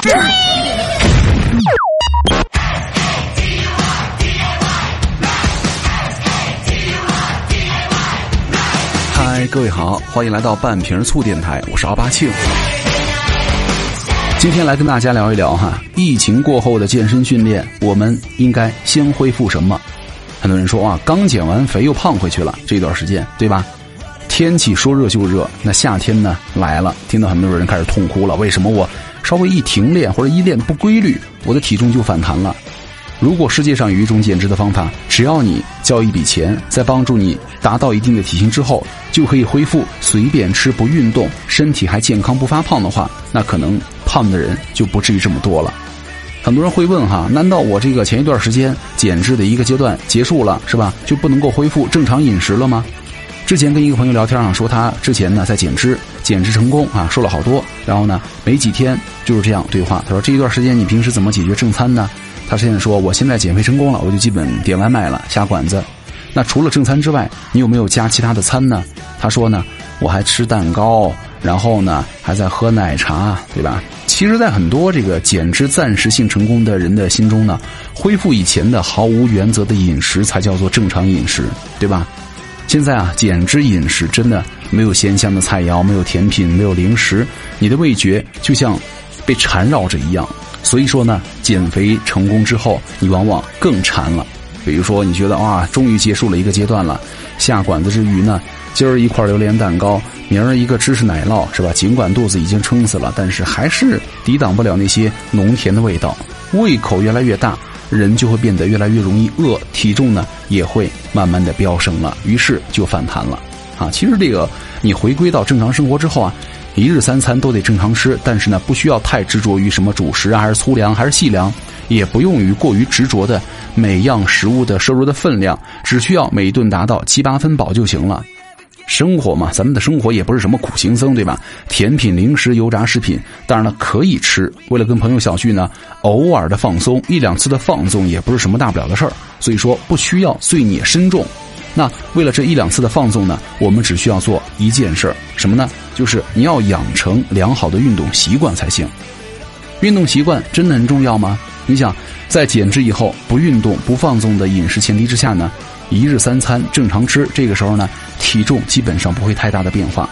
嗨，各位好，欢迎来到半瓶醋电台，我是奥巴庆。今天来跟大家聊一聊哈，疫情过后的健身训练，我们应该先恢复什么？很多人说啊，刚减完肥又胖回去了，这段时间对吧？天气说热就热，那夏天呢来了，听到很多人开始痛哭了。为什么我稍微一停练或者一练不规律，我的体重就反弹了？如果世界上有一种减脂的方法，只要你交一笔钱，在帮助你达到一定的体型之后，就可以恢复随便吃不运动，身体还健康不发胖的话，那可能胖的人就不至于这么多了。很多人会问哈，难道我这个前一段时间减脂的一个阶段结束了是吧？就不能够恢复正常饮食了吗？之前跟一个朋友聊天啊，说他之前呢在减脂，减脂成功啊，瘦了好多。然后呢，没几天就是这样对话。他说这一段时间你平时怎么解决正餐呢？他现在说我现在减肥成功了，我就基本点外卖了，下馆子。那除了正餐之外，你有没有加其他的餐呢？他说呢，我还吃蛋糕，然后呢还在喝奶茶，对吧？其实，在很多这个减脂暂时性成功的人的心中呢，恢复以前的毫无原则的饮食才叫做正常饮食，对吧？现在啊，减脂饮食真的没有鲜香的菜肴，没有甜品，没有零食，你的味觉就像被缠绕着一样。所以说呢，减肥成功之后，你往往更馋了。比如说，你觉得哇，终于结束了一个阶段了，下馆子之余呢，今儿一块榴莲蛋糕，明儿一个芝士奶酪，是吧？尽管肚子已经撑死了，但是还是抵挡不了那些浓甜的味道，胃口越来越大。人就会变得越来越容易饿，体重呢也会慢慢的飙升了，于是就反弹了。啊，其实这个你回归到正常生活之后啊，一日三餐都得正常吃，但是呢不需要太执着于什么主食啊，还是粗粮还是细粮，也不用于过于执着的每样食物的摄入的分量，只需要每一顿达到七八分饱就行了。生活嘛，咱们的生活也不是什么苦行僧，对吧？甜品、零食、油炸食品，当然了可以吃。为了跟朋友小聚呢，偶尔的放松，一两次的放纵也不是什么大不了的事儿。所以说，不需要罪孽深重。那为了这一两次的放纵呢，我们只需要做一件事儿，什么呢？就是你要养成良好的运动习惯才行。运动习惯真的很重要吗？你想，在减脂以后不运动、不放纵的饮食前提之下呢？一日三餐正常吃，这个时候呢，体重基本上不会太大的变化。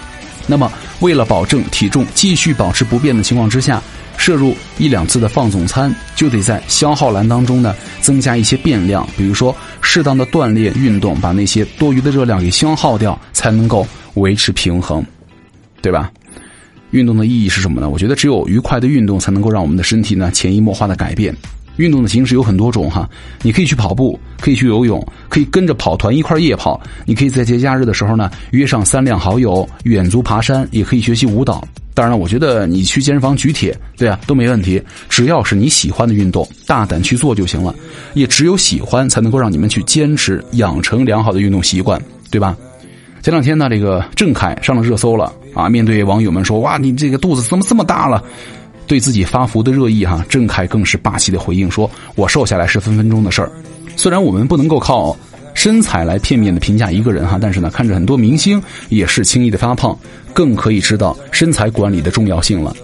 那么，为了保证体重继续保持不变的情况之下，摄入一两次的放纵餐，就得在消耗栏当中呢增加一些变量，比如说适当的锻炼运动，把那些多余的热量给消耗掉，才能够维持平衡，对吧？运动的意义是什么呢？我觉得只有愉快的运动，才能够让我们的身体呢潜移默化的改变。运动的形式有很多种哈，你可以去跑步，可以去游泳，可以跟着跑团一块夜跑。你可以在节假日的时候呢，约上三两好友远足爬山，也可以学习舞蹈。当然了，我觉得你去健身房举铁，对啊，都没问题。只要是你喜欢的运动，大胆去做就行了。也只有喜欢，才能够让你们去坚持，养成良好的运动习惯，对吧？前两天呢，这个郑恺上了热搜了啊！面对网友们说：“哇，你这个肚子怎么这么大了？”对自己发福的热议，哈，郑恺更是霸气的回应说：“我瘦下来是分分钟的事儿。”虽然我们不能够靠身材来片面的评价一个人，哈，但是呢，看着很多明星也是轻易的发胖，更可以知道身材管理的重要性了。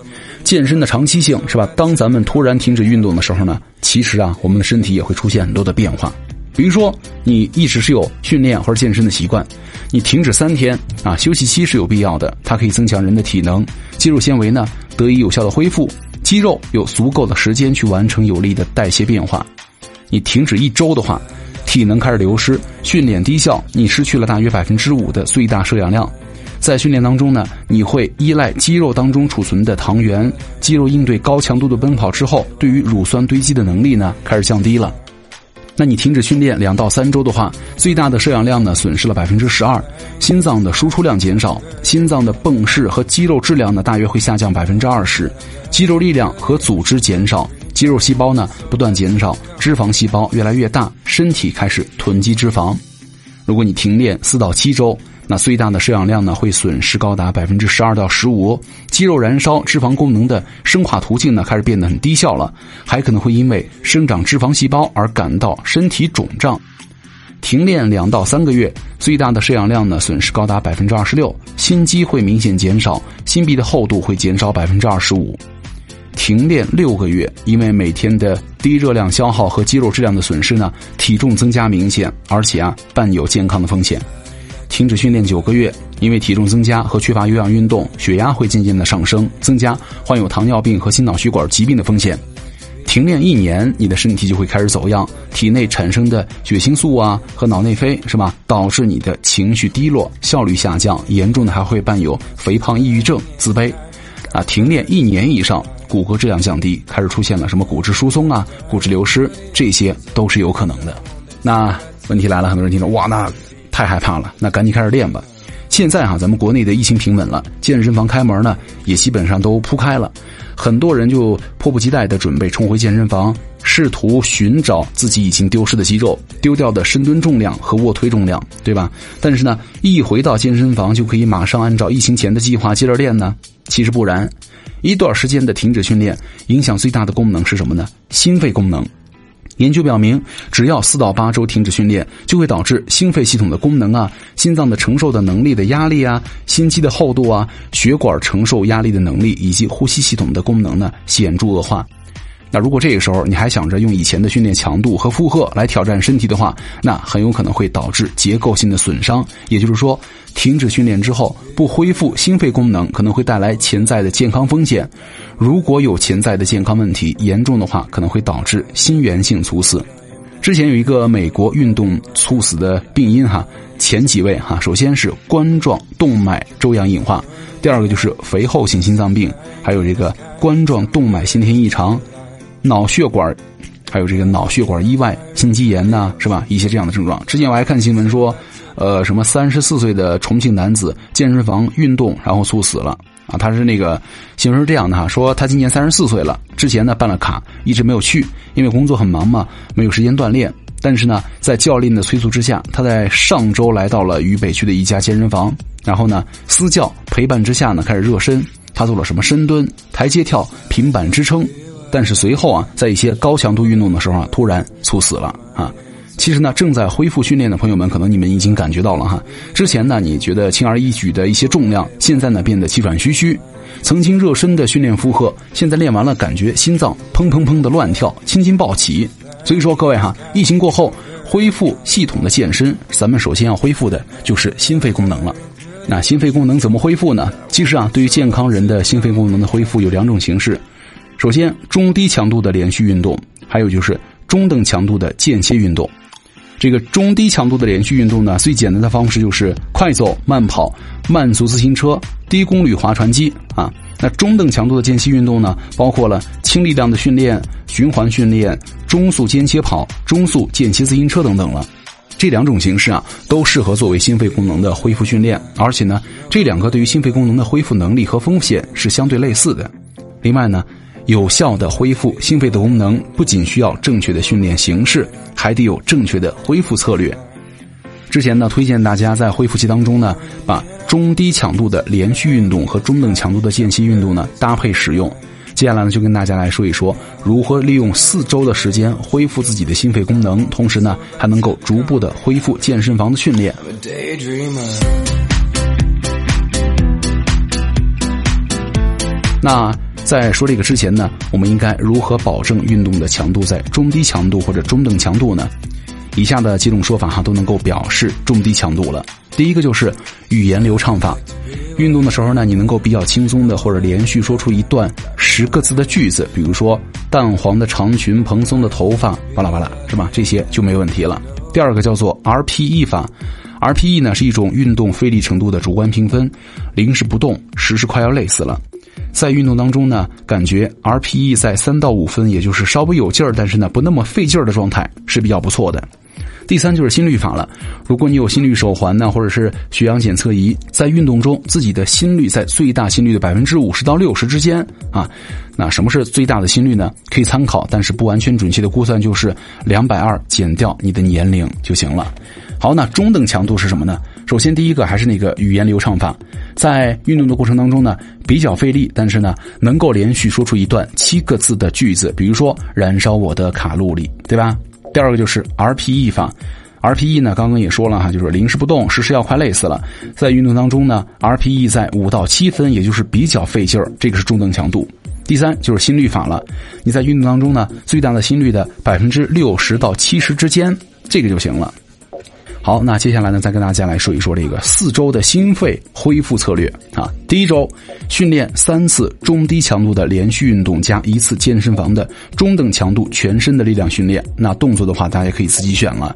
健身的长期性是吧？当咱们突然停止运动的时候呢，其实啊，我们的身体也会出现很多的变化。比如说，你一直是有训练或者健身的习惯，你停止三天啊，休息期是有必要的，它可以增强人的体能，肌肉纤维呢得以有效的恢复，肌肉有足够的时间去完成有力的代谢变化。你停止一周的话，体能开始流失，训练低效，你失去了大约百分之五的最大摄氧量，在训练当中呢，你会依赖肌肉当中储存的糖原，肌肉应对高强度的奔跑之后，对于乳酸堆积的能力呢开始降低了。那你停止训练两到三周的话，最大的摄氧量呢损失了百分之十二，心脏的输出量减少，心脏的泵室和肌肉质量呢大约会下降百分之二十，肌肉力量和组织减少，肌肉细胞呢不断减少，脂肪细胞越来越大，身体开始囤积脂肪。如果你停练四到七周。那最大的摄氧量呢，会损失高达百分之十二到十五，肌肉燃烧脂肪功能的生化途径呢，开始变得很低效了，还可能会因为生长脂肪细胞而感到身体肿胀。停练两到三个月，最大的摄氧量呢，损失高达百分之二十六，心肌会明显减少，心壁的厚度会减少百分之二十五。停练六个月，因为每天的低热量消耗和肌肉质量的损失呢，体重增加明显，而且啊伴有健康的风险。停止训练九个月，因为体重增加和缺乏有氧运动，血压会渐渐的上升，增加患有糖尿病和心脑血管疾病的风险。停练一年，你的身体就会开始走样，体内产生的血清素啊和脑内啡是吧，导致你的情绪低落、效率下降，严重的还会伴有肥胖、抑郁症、自卑。啊，停练一年以上，骨骼质量降低，开始出现了什么骨质疏松啊、骨质流失，这些都是有可能的。那问题来了，很多人听说哇，那太害怕了，那赶紧开始练吧。现在哈，咱们国内的疫情平稳了，健身房开门呢也基本上都铺开了，很多人就迫不及待的准备冲回健身房，试图寻找自己已经丢失的肌肉、丢掉的深蹲重量和卧推重量，对吧？但是呢，一回到健身房就可以马上按照疫情前的计划接着练呢？其实不然，一段时间的停止训练，影响最大的功能是什么呢？心肺功能。研究表明，只要四到八周停止训练，就会导致心肺系统的功能啊、心脏的承受的能力的压力啊、心肌的厚度啊、血管承受压力的能力以及呼吸系统的功能呢显著恶化。那如果这个时候你还想着用以前的训练强度和负荷来挑战身体的话，那很有可能会导致结构性的损伤。也就是说，停止训练之后不恢复心肺功能，可能会带来潜在的健康风险。如果有潜在的健康问题，严重的话可能会导致心源性猝死。之前有一个美国运动猝死的病因哈，前几位哈，首先是冠状动脉粥样硬化，第二个就是肥厚性心脏病，还有这个冠状动脉先天异常。脑血管，还有这个脑血管意外、心肌炎呐，是吧？一些这样的症状。之前我还看新闻说，呃，什么三十四岁的重庆男子健身房运动然后猝死了啊？他是那个新闻是这样的哈，说他今年三十四岁了，之前呢办了卡，一直没有去，因为工作很忙嘛，没有时间锻炼。但是呢，在教练的催促之下，他在上周来到了渝北区的一家健身房，然后呢，私教陪伴之下呢，开始热身。他做了什么深蹲、台阶跳、平板支撑。但是随后啊，在一些高强度运动的时候啊，突然猝死了啊。其实呢，正在恢复训练的朋友们，可能你们已经感觉到了哈。之前呢，你觉得轻而易举的一些重量，现在呢变得气喘吁吁；曾经热身的训练负荷，现在练完了感觉心脏砰砰砰的乱跳，青筋暴起。所以说，各位哈，疫情过后恢复系统的健身，咱们首先要恢复的就是心肺功能了。那心肺功能怎么恢复呢？其实啊，对于健康人的心肺功能的恢复有两种形式。首先，中低强度的连续运动，还有就是中等强度的间歇运动。这个中低强度的连续运动呢，最简单的方式就是快走、慢跑、慢速自行车、低功率划船机啊。那中等强度的间歇运动呢，包括了轻力量的训练、循环训练、中速间歇跑、中速间歇自行车等等了。这两种形式啊，都适合作为心肺功能的恢复训练，而且呢，这两个对于心肺功能的恢复能力和风险是相对类似的。另外呢。有效的恢复心肺的功能，不仅需要正确的训练形式，还得有正确的恢复策略。之前呢，推荐大家在恢复期当中呢，把中低强度的连续运动和中等强度的间歇运动呢搭配使用。接下来呢，就跟大家来说一说如何利用四周的时间恢复自己的心肺功能，同时呢，还能够逐步的恢复健身房的训练。那。在说这个之前呢，我们应该如何保证运动的强度在中低强度或者中等强度呢？以下的几种说法哈都能够表示中低强度了。第一个就是语言流畅法，运动的时候呢，你能够比较轻松的或者连续说出一段十个字的句子，比如说淡黄的长裙、蓬松的头发，巴拉巴拉，是吧？这些就没问题了。第二个叫做 RPE 法，RPE 呢是一种运动费力程度的主观评分，零是不动，十是快要累死了。在运动当中呢，感觉 RPE 在三到五分，也就是稍微有劲儿，但是呢不那么费劲儿的状态是比较不错的。第三就是心率法了，如果你有心率手环呢，或者是血氧检测仪，在运动中自己的心率在最大心率的百分之五十到六十之间啊，那什么是最大的心率呢？可以参考，但是不完全准确的估算就是两百二减掉你的年龄就行了。好，那中等强度是什么呢？首先，第一个还是那个语言流畅法，在运动的过程当中呢，比较费力，但是呢，能够连续说出一段七个字的句子，比如说“燃烧我的卡路里”，对吧？第二个就是 RPE 法，RPE 呢，刚刚也说了哈，就是临时不动，时时要快累死了。在运动当中呢，RPE 在五到七分，也就是比较费劲儿，这个是中等强度。第三就是心率法了，你在运动当中呢，最大的心率的百分之六十到七十之间，这个就行了。好，那接下来呢，再跟大家来说一说这个四周的心肺恢复策略啊。第一周，训练三次中低强度的连续运动加一次健身房的中等强度全身的力量训练。那动作的话，大家可以自己选了。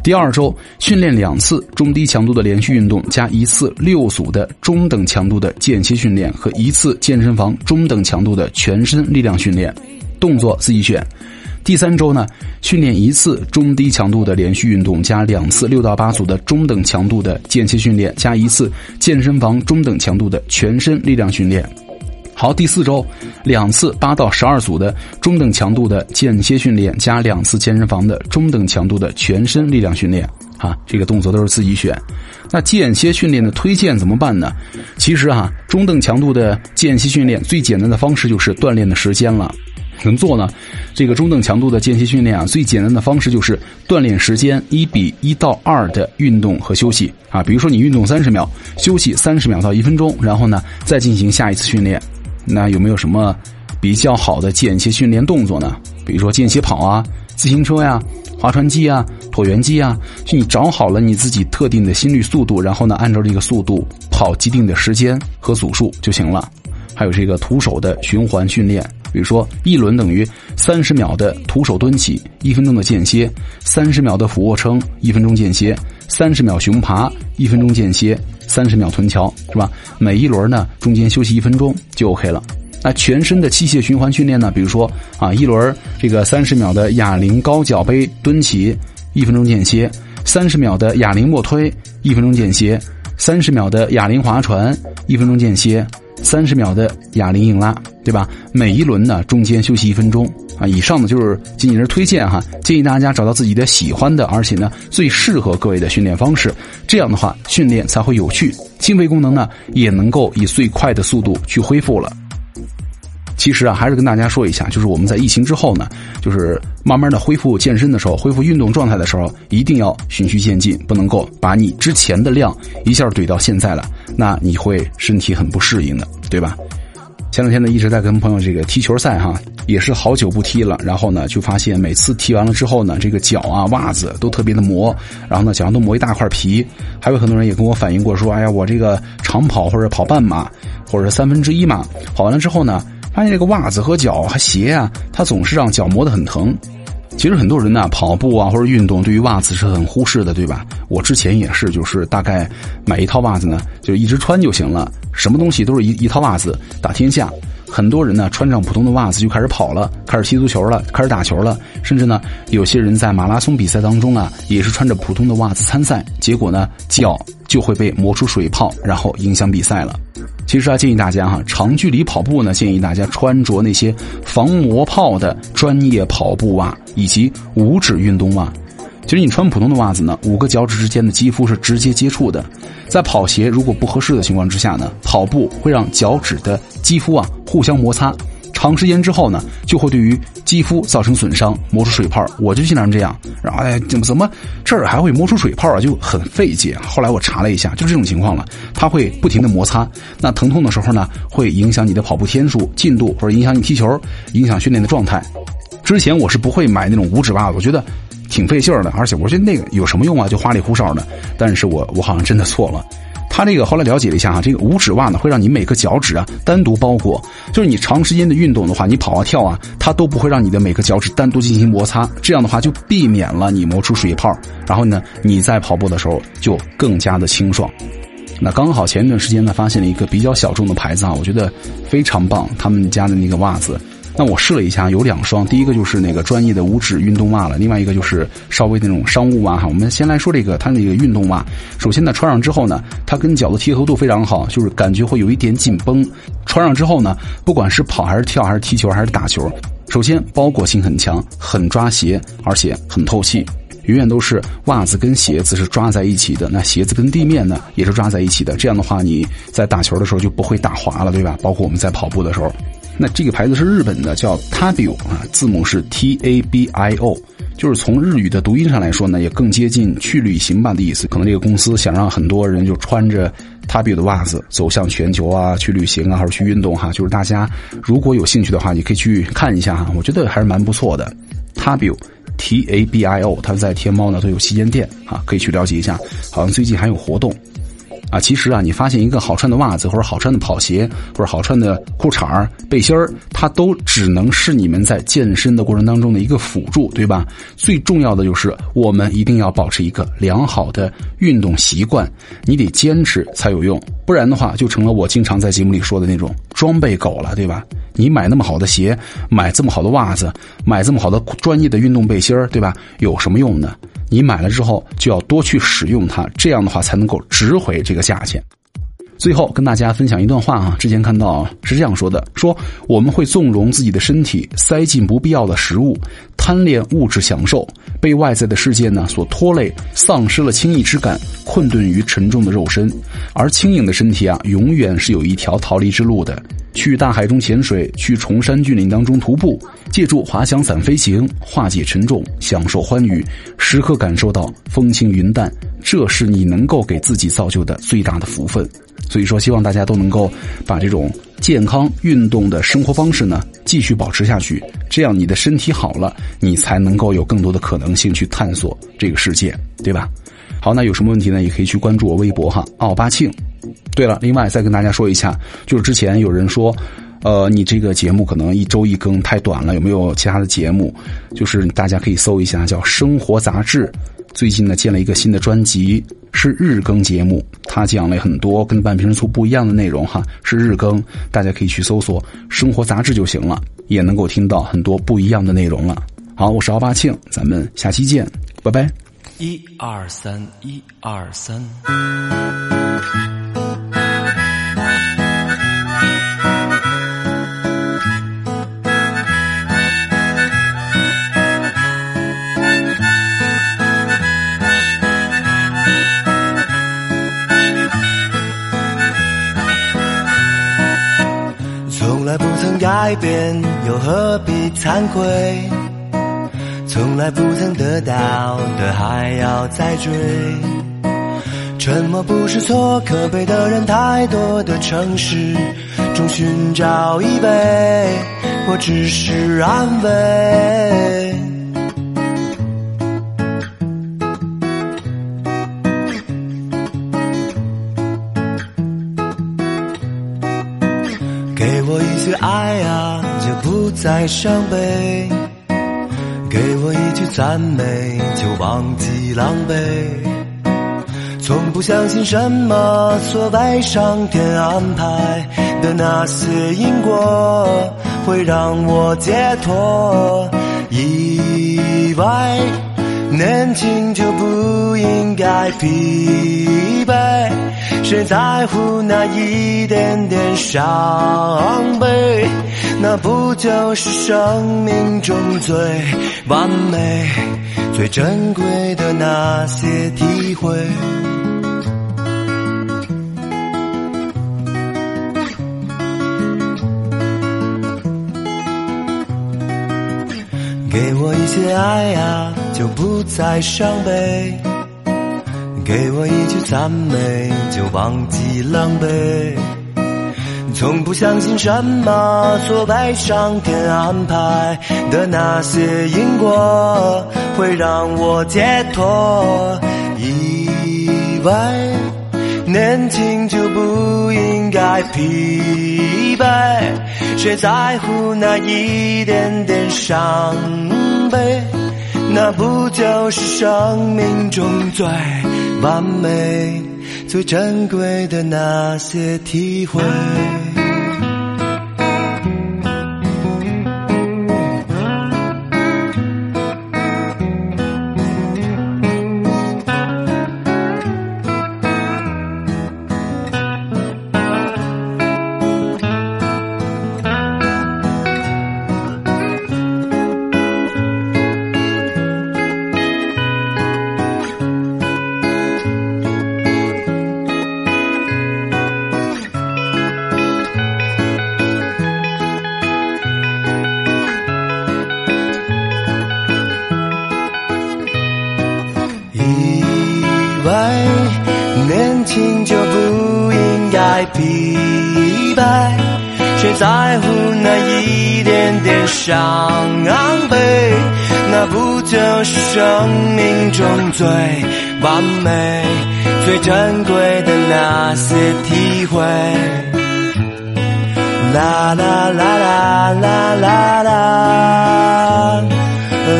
第二周，训练两次中低强度的连续运动加一次六组的中等强度的间歇训练和一次健身房中等强度的全身力量训练，动作自己选。第三周呢，训练一次中低强度的连续运动，加两次六到八组的中等强度的间歇训练，加一次健身房中等强度的全身力量训练。好，第四周，两次八到十二组的中等强度的间歇训练，加两次健身房的中等强度的全身力量训练。啊，这个动作都是自己选。那间歇训练的推荐怎么办呢？其实啊，中等强度的间歇训练最简单的方式就是锻炼的时间了。怎么做呢？这个中等强度的间歇训练啊，最简单的方式就是锻炼时间一比一到二的运动和休息啊。比如说你运动三十秒，休息三十秒到一分钟，然后呢再进行下一次训练。那有没有什么比较好的间歇训练动作呢？比如说间歇跑啊、自行车呀、划船机啊、椭圆机啊，就你找好了你自己特定的心率速度，然后呢按照这个速度跑既定的时间和组数就行了。还有这个徒手的循环训练。比如说，一轮等于三十秒的徒手蹲起，一分钟的间歇；三十秒的俯卧撑，一分钟间歇；三十秒熊爬，一分钟间歇；三十秒臀桥，是吧？每一轮呢，中间休息一分钟就 OK 了。那全身的器械循环训练呢？比如说啊，一轮这个三十秒的哑铃高脚杯蹲起，一分钟间歇；三十秒的哑铃卧推，一分钟间歇；三十秒的哑铃划船，一分钟间歇。三十秒的哑铃硬拉，对吧？每一轮呢中间休息一分钟啊。以上呢就是仅仅是推荐哈，建议大家找到自己的喜欢的，而且呢最适合各位的训练方式。这样的话训练才会有趣，心肺功能呢也能够以最快的速度去恢复了。其实啊，还是跟大家说一下，就是我们在疫情之后呢，就是慢慢的恢复健身的时候，恢复运动状态的时候，一定要循序渐进，不能够把你之前的量一下怼到现在了，那你会身体很不适应的，对吧？前两天呢，一直在跟朋友这个踢球赛哈，也是好久不踢了，然后呢，就发现每次踢完了之后呢，这个脚啊、袜子都特别的磨，然后呢，脚上都磨一大块皮。还有很多人也跟我反映过说，哎呀，我这个长跑或者跑半马，或者是三分之一马，跑完了之后呢。发现这个袜子和脚和鞋啊，它总是让脚磨得很疼。其实很多人呢，跑步啊或者运动，对于袜子是很忽视的，对吧？我之前也是，就是大概买一套袜子呢，就一直穿就行了。什么东西都是一一套袜子打天下。很多人呢穿上普通的袜子就开始跑了，开始踢足球了，开始打球了。甚至呢，有些人在马拉松比赛当中啊，也是穿着普通的袜子参赛，结果呢，脚就会被磨出水泡，然后影响比赛了。其实啊，建议大家哈，长距离跑步呢，建议大家穿着那些防磨泡的专业跑步袜以及五指运动袜。其实你穿普通的袜子呢，五个脚趾之间的肌肤是直接接触的，在跑鞋如果不合适的情况之下呢，跑步会让脚趾的肌肤啊互相摩擦。长时间之后呢，就会对于肌肤造成损伤，磨出水泡。我就经常这样，然后哎，怎么怎么这儿还会磨出水泡啊？就很费解。后来我查了一下，就是这种情况了。它会不停的摩擦，那疼痛的时候呢，会影响你的跑步天数、进度，或者影响你踢球、影响训练的状态。之前我是不会买那种五指袜子，我觉得挺费劲儿的，而且我觉得那个有什么用啊？就花里胡哨的。但是我我好像真的错了。他这个后来了解了一下哈，这个五指袜呢会让你每个脚趾啊单独包裹，就是你长时间的运动的话，你跑啊跳啊，它都不会让你的每个脚趾单独进行摩擦，这样的话就避免了你磨出水泡，然后呢你在跑步的时候就更加的清爽。那刚好前一段时间呢发现了一个比较小众的牌子啊，我觉得非常棒，他们家的那个袜子。那我试了一下，有两双，第一个就是那个专业的五指运动袜了，另外一个就是稍微那种商务袜哈。我们先来说这个，它那个运动袜，首先呢穿上之后呢，它跟脚的贴合度非常好，就是感觉会有一点紧绷。穿上之后呢，不管是跑还是跳还是踢球还是打球，首先包裹性很强，很抓鞋，而且很透气，永远都是袜子跟鞋子是抓在一起的，那鞋子跟地面呢也是抓在一起的。这样的话，你在打球的时候就不会打滑了，对吧？包括我们在跑步的时候。那这个牌子是日本的，叫 Tabio 啊，字母是 T A B I O，就是从日语的读音上来说呢，也更接近去旅行吧的意思。可能这个公司想让很多人就穿着他比的袜子走向全球啊，去旅行啊，还是去运动哈，就是大家如果有兴趣的话，你可以去看一下哈，我觉得还是蛮不错的。他比 T A B I O，他在天猫呢都有旗舰店啊，可以去了解一下，好像最近还有活动。啊，其实啊，你发现一个好穿的袜子，或者好穿的跑鞋，或者好穿的裤衩、背心，它都只能是你们在健身的过程当中的一个辅助，对吧？最重要的就是我们一定要保持一个良好的运动习惯，你得坚持才有用，不然的话就成了我经常在节目里说的那种装备狗了，对吧？你买那么好的鞋，买这么好的袜子，买这么好的专业的运动背心，对吧？有什么用呢？你买了之后就要多去使用它，这样的话才能够值回这个价钱。最后跟大家分享一段话啊，之前看到是这样说的：说我们会纵容自己的身体塞进不必要的食物，贪恋物质享受，被外在的世界呢所拖累，丧失了轻易之感，困顿于沉重的肉身。而轻盈的身体啊，永远是有一条逃离之路的。去大海中潜水，去崇山峻岭当中徒步，借助滑翔伞飞行，化解沉重，享受欢愉，时刻感受到风轻云淡，这是你能够给自己造就的最大的福分。所以说，希望大家都能够把这种健康运动的生活方式呢继续保持下去，这样你的身体好了，你才能够有更多的可能性去探索这个世界，对吧？好，那有什么问题呢？也可以去关注我微博哈，奥巴庆。对了，另外再跟大家说一下，就是之前有人说，呃，你这个节目可能一周一更太短了，有没有其他的节目？就是大家可以搜一下，叫《生活杂志》，最近呢建了一个新的专辑，是日更节目，它讲了很多跟半瓶醋不一样的内容哈，是日更，大家可以去搜索《生活杂志》就行了，也能够听到很多不一样的内容了。好，我是奥巴庆，咱们下期见，拜拜。一二三，一二三。何必惭愧？从来不曾得到的还要再追。沉默不是错，可悲的人太多的城市中寻找依偎，我只是安慰。在伤悲；给我一句赞美，就忘记狼狈。从不相信什么所谓上天安排的那些因果会让我解脱。意外，年轻就不应该疲惫。谁在乎那一点点伤悲？那不就是生命中最完美、最珍贵的那些体会？给我一些爱呀，就不再伤悲。给我一句赞美，就忘记狼狈。从不相信什么所谓上天安排的那些因果会让我解脱。意外，年轻就不应该疲惫。谁在乎那一点点伤悲？那不就是生命中最……完美，最珍贵的那些体会。那一点点伤悲？那不就是生命中最完美、最珍贵的那些体会？啦啦啦啦啦啦啦，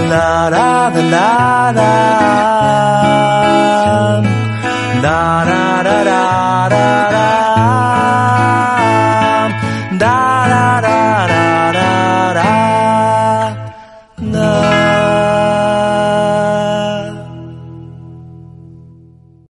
啦啦啦啦啦，啦啦啦啦啦，